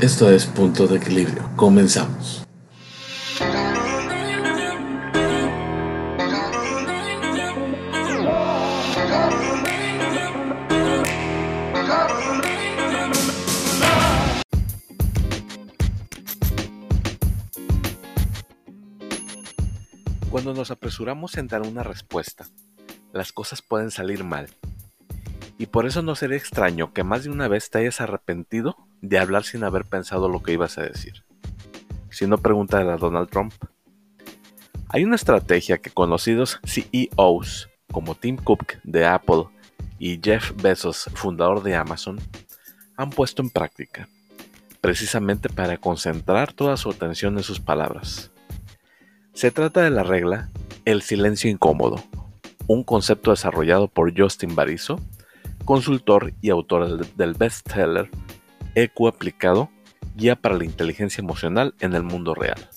Esto es Punto de Equilibrio. Comenzamos. Cuando nos apresuramos en dar una respuesta, las cosas pueden salir mal. Y por eso no sería extraño que más de una vez te hayas arrepentido de hablar sin haber pensado lo que ibas a decir. Si no, pregunta a Donald Trump. Hay una estrategia que conocidos CEOs como Tim Cook de Apple y Jeff Bezos, fundador de Amazon, han puesto en práctica, precisamente para concentrar toda su atención en sus palabras. Se trata de la regla el silencio incómodo, un concepto desarrollado por Justin Bariso, consultor y autor del bestseller EQ aplicado, guía para la inteligencia emocional en el mundo real.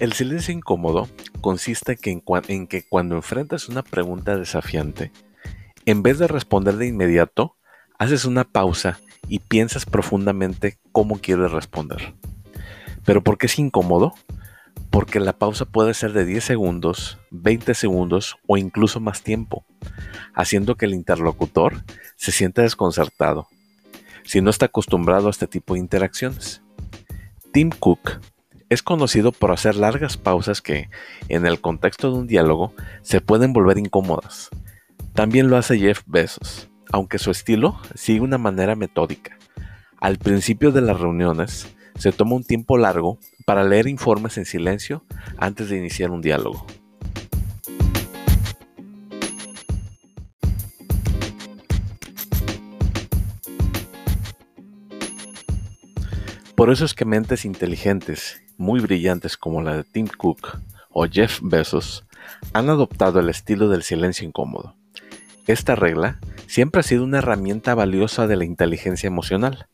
El silencio incómodo consiste en, en que cuando enfrentas una pregunta desafiante, en vez de responder de inmediato, haces una pausa y piensas profundamente cómo quieres responder. ¿Pero por qué es incómodo? Porque la pausa puede ser de 10 segundos, 20 segundos o incluso más tiempo, haciendo que el interlocutor se sienta desconcertado, si no está acostumbrado a este tipo de interacciones. Tim Cook es conocido por hacer largas pausas que, en el contexto de un diálogo, se pueden volver incómodas. También lo hace Jeff Bezos, aunque su estilo sigue una manera metódica. Al principio de las reuniones, se toma un tiempo largo para leer informes en silencio antes de iniciar un diálogo. Por eso es que mentes inteligentes, muy brillantes como la de Tim Cook o Jeff Bezos, han adoptado el estilo del silencio incómodo. Esta regla siempre ha sido una herramienta valiosa de la inteligencia emocional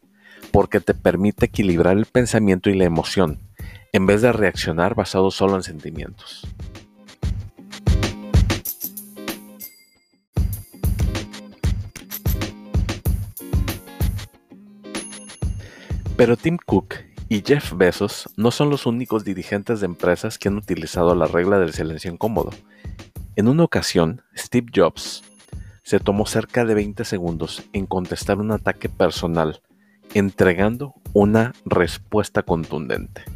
porque te permite equilibrar el pensamiento y la emoción, en vez de reaccionar basado solo en sentimientos. Pero Tim Cook y Jeff Bezos no son los únicos dirigentes de empresas que han utilizado la regla del silencio incómodo. En una ocasión, Steve Jobs se tomó cerca de 20 segundos en contestar un ataque personal entregando una respuesta contundente.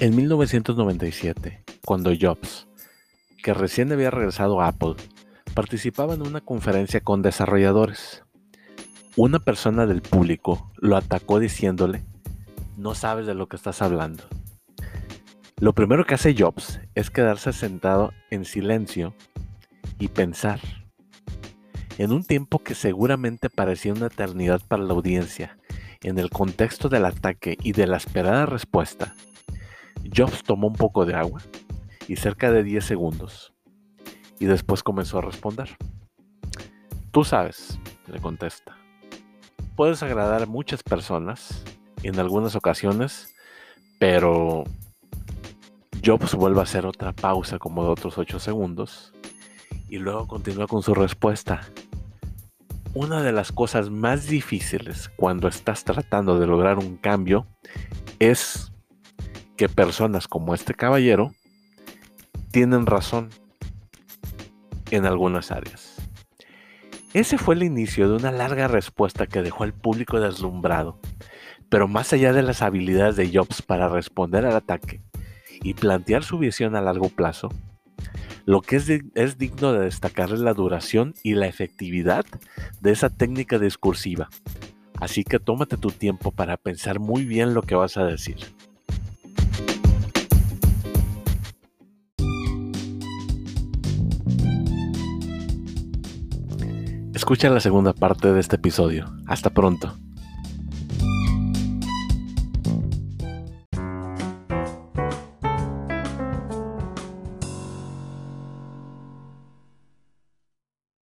En 1997, cuando Jobs, que recién había regresado a Apple, participaba en una conferencia con desarrolladores, una persona del público lo atacó diciéndole, no sabes de lo que estás hablando. Lo primero que hace Jobs es quedarse sentado en silencio y pensar. En un tiempo que seguramente parecía una eternidad para la audiencia, en el contexto del ataque y de la esperada respuesta, Jobs tomó un poco de agua y cerca de 10 segundos, y después comenzó a responder. Tú sabes, le contesta. Puedes agradar a muchas personas en algunas ocasiones, pero Jobs vuelve a hacer otra pausa como de otros 8 segundos y luego continúa con su respuesta. Una de las cosas más difíciles cuando estás tratando de lograr un cambio es que personas como este caballero tienen razón en algunas áreas. Ese fue el inicio de una larga respuesta que dejó al público deslumbrado, pero más allá de las habilidades de Jobs para responder al ataque, y plantear su visión a largo plazo, lo que es, es digno de destacar es la duración y la efectividad de esa técnica discursiva. Así que tómate tu tiempo para pensar muy bien lo que vas a decir. Escucha la segunda parte de este episodio. Hasta pronto.